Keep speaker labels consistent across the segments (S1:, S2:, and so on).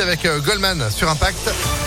S1: avec euh, Goldman sur Impact.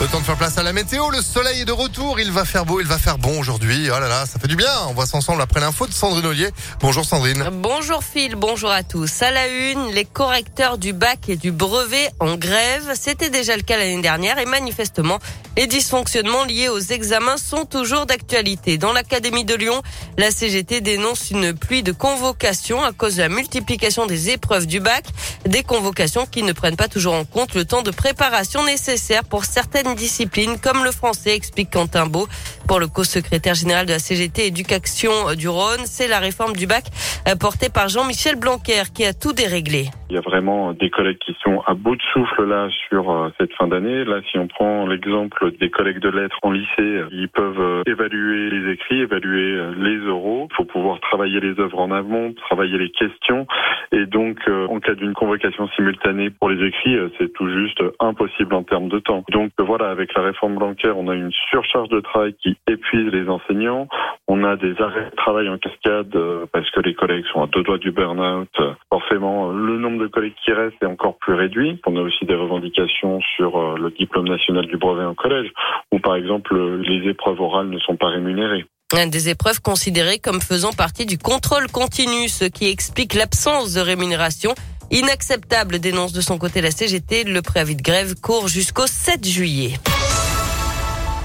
S1: Le temps de faire place à la météo. Le soleil est de retour. Il va faire beau, il va faire bon aujourd'hui. Oh là là, ça fait du bien. On voit ça ensemble après l'info de Sandrine Ollier. Bonjour Sandrine.
S2: Bonjour Phil, bonjour à tous. À la une, les correcteurs du bac et du brevet en grève. C'était déjà le cas l'année dernière et manifestement, les dysfonctionnements liés aux examens sont toujours d'actualité. Dans l'Académie de Lyon, la CGT dénonce une pluie de convocations à cause de la multiplication des épreuves du bac. Des convocations qui ne prennent pas toujours en compte le temps de préparation nécessaire pour certaines discipline comme le français, explique Quentin Beau. Pour le co-secrétaire général de la CGT Éducation du Rhône, c'est la réforme du bac euh, portée par Jean-Michel Blanquer qui a tout déréglé.
S3: Il y a vraiment des collègues qui sont à bout de souffle là sur euh, cette fin d'année. Là, si on prend l'exemple des collègues de lettres en lycée, ils peuvent euh, évaluer les écrits, évaluer les euros. Il faut pouvoir travailler les œuvres en amont, travailler les questions. Et donc, en cas d'une convocation simultanée pour les écrits, c'est tout juste impossible en termes de temps. Donc voilà, avec la réforme bancaire, on a une surcharge de travail qui épuise les enseignants. On a des arrêts de travail en cascade euh, parce que les collègues sont à deux doigts du burn-out. Forcément, le nombre de collègues qui restent est encore plus réduit. On a aussi des revendications sur euh, le diplôme national du brevet en collège, où par exemple les épreuves orales ne sont pas rémunérées.
S2: Des épreuves considérées comme faisant partie du contrôle continu, ce qui explique l'absence de rémunération Inacceptable, dénonce de son côté la CGT. Le préavis de grève court jusqu'au 7 juillet.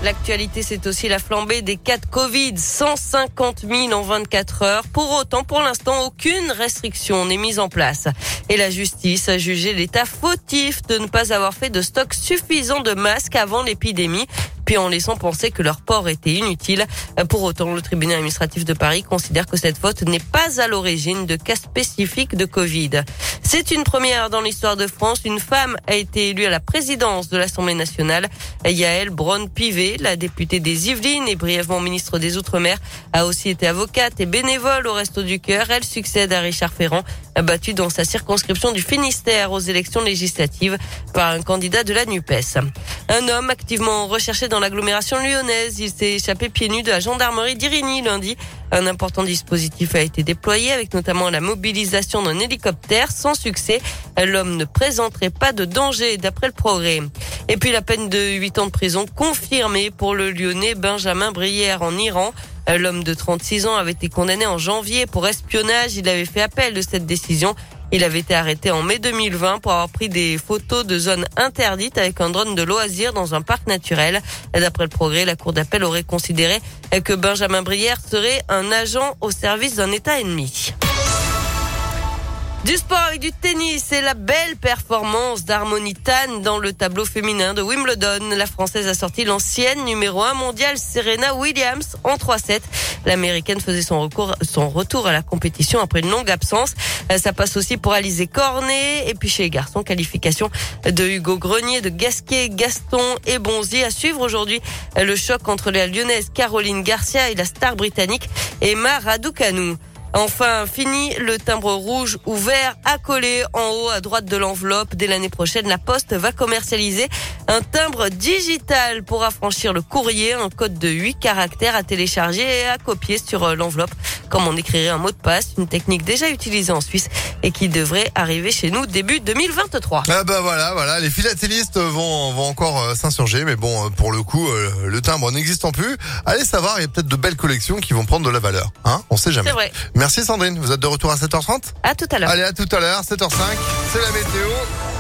S2: L'actualité, c'est aussi la flambée des cas de Covid. 150 000 en 24 heures. Pour autant, pour l'instant, aucune restriction n'est mise en place. Et la justice a jugé l'État fautif de ne pas avoir fait de stock suffisant de masques avant l'épidémie puis en laissant penser que leur port était inutile. Pour autant, le tribunal administratif de Paris considère que cette faute n'est pas à l'origine de cas spécifiques de Covid. C'est une première dans l'histoire de France. Une femme a été élue à la présidence de l'Assemblée nationale. Yael Braun-Pivet, la députée des Yvelines et brièvement ministre des Outre-mer, a aussi été avocate et bénévole au Resto du Cœur. Elle succède à Richard Ferrand, battu dans sa circonscription du Finistère aux élections législatives par un candidat de la NUPES. Un homme activement recherché dans l'agglomération lyonnaise. Il s'est échappé pieds nus de la gendarmerie d'Irigny lundi. Un important dispositif a été déployé avec notamment la mobilisation d'un hélicoptère sans succès. L'homme ne présenterait pas de danger d'après le progrès. Et puis la peine de 8 ans de prison confirmée pour le lyonnais Benjamin Brière en Iran. L'homme de 36 ans avait été condamné en janvier pour espionnage. Il avait fait appel de cette décision. Il avait été arrêté en mai 2020 pour avoir pris des photos de zones interdites avec un drone de loisirs dans un parc naturel. D'après le progrès, la cour d'appel aurait considéré que Benjamin Brière serait un agent au service d'un État ennemi. Du sport avec du tennis et la belle performance d'Harmonie Tan dans le tableau féminin de Wimbledon. La Française a sorti l'ancienne numéro 1 mondiale Serena Williams en 3-7. L'Américaine faisait son, retour à la compétition après une longue absence. Euh, ça passe aussi pour Alizé Cornet. Et puis chez les garçons, qualification de Hugo Grenier, de Gasquet, Gaston et Bonzi. À suivre aujourd'hui le choc entre la lyonnaise Caroline Garcia et la star britannique Emma Raducanu. Enfin, fini le timbre rouge ou vert accolé en haut à droite de l'enveloppe. Dès l'année prochaine, la Poste va commercialiser un timbre digital pour affranchir le courrier, un code de 8 caractères à télécharger et à copier sur euh, l'enveloppe comme on écrirait un mot de passe, une technique déjà utilisée en Suisse et qui devrait arriver chez nous début 2023.
S1: Ah bah voilà, voilà, les philatélistes vont, vont encore euh, s'insurger, mais bon, euh, pour le coup, le timbre n'existant plus. Allez savoir, il y a peut-être de belles collections qui vont prendre de la valeur. Hein On sait jamais.
S2: C'est vrai.
S1: Merci Sandrine, vous êtes de retour à 7h30
S2: À tout à l'heure.
S1: Allez, à tout à l'heure, 7h05, c'est la météo.